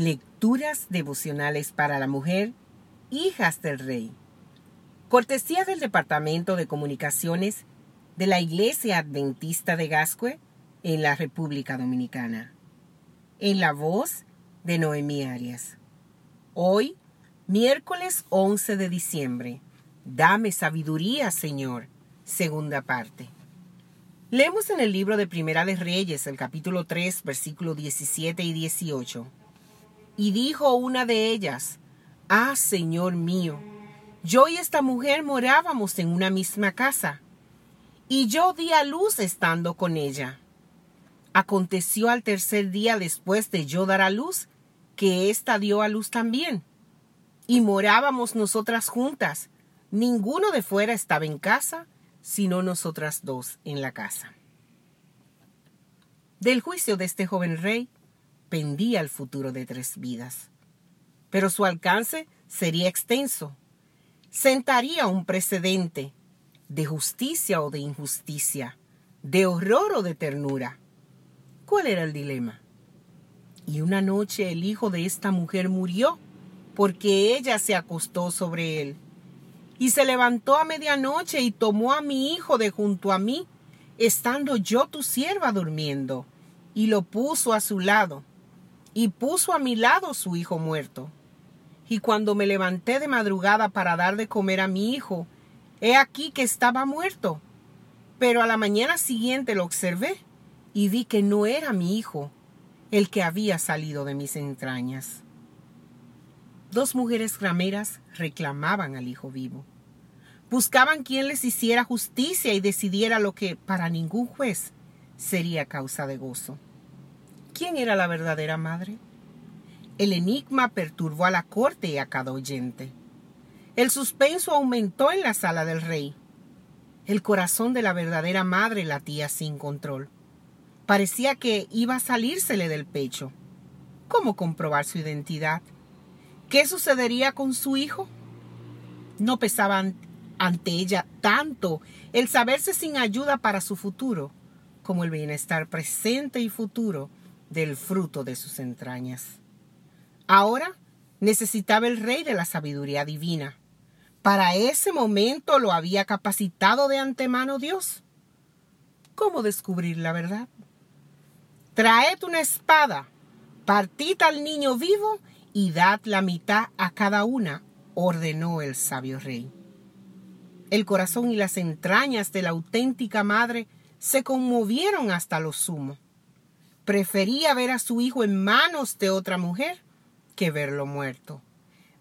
Lecturas devocionales para la mujer, hijas del rey. Cortesía del Departamento de Comunicaciones de la Iglesia Adventista de Gascue en la República Dominicana. En la voz de Noemí Arias. Hoy, miércoles 11 de diciembre. Dame sabiduría, Señor. Segunda parte. Leemos en el libro de Primera de Reyes, el capítulo 3, versículos 17 y 18. Y dijo una de ellas, Ah, Señor mío, yo y esta mujer morábamos en una misma casa, y yo di a luz estando con ella. Aconteció al tercer día después de yo dar a luz, que ésta dio a luz también. Y morábamos nosotras juntas, ninguno de fuera estaba en casa, sino nosotras dos en la casa. Del juicio de este joven rey pendía el futuro de tres vidas, pero su alcance sería extenso. Sentaría un precedente de justicia o de injusticia, de horror o de ternura. ¿Cuál era el dilema? Y una noche el hijo de esta mujer murió porque ella se acostó sobre él y se levantó a medianoche y tomó a mi hijo de junto a mí, estando yo tu sierva durmiendo, y lo puso a su lado, y puso a mi lado su hijo muerto. Y cuando me levanté de madrugada para dar de comer a mi hijo, he aquí que estaba muerto. Pero a la mañana siguiente lo observé y vi que no era mi hijo, el que había salido de mis entrañas. Dos mujeres rameras reclamaban al hijo vivo. Buscaban quien les hiciera justicia y decidiera lo que para ningún juez sería causa de gozo. ¿Quién era la verdadera madre? El enigma perturbó a la corte y a cada oyente. El suspenso aumentó en la sala del rey. El corazón de la verdadera madre latía sin control. Parecía que iba a salírsele del pecho. ¿Cómo comprobar su identidad? ¿Qué sucedería con su hijo? No pesaban ante ella tanto el saberse sin ayuda para su futuro como el bienestar presente y futuro del fruto de sus entrañas. Ahora necesitaba el rey de la sabiduría divina. Para ese momento lo había capacitado de antemano Dios. ¿Cómo descubrir la verdad? Traed una espada, partid al niño vivo y dad la mitad a cada una, ordenó el sabio rey. El corazón y las entrañas de la auténtica madre se conmovieron hasta lo sumo. Prefería ver a su hijo en manos de otra mujer que verlo muerto.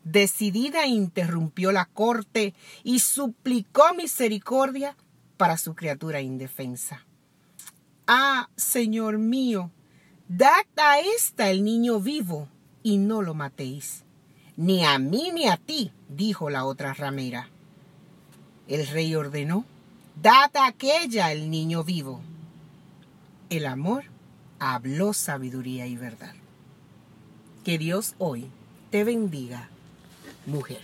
Decidida interrumpió la corte y suplicó misericordia para su criatura indefensa. Ah, Señor mío, dad a ésta el niño vivo y no lo matéis. Ni a mí ni a ti, dijo la otra ramera. El rey ordenó, dad a aquella el niño vivo. El amor habló sabiduría y verdad. Que Dios hoy te bendiga, mujer.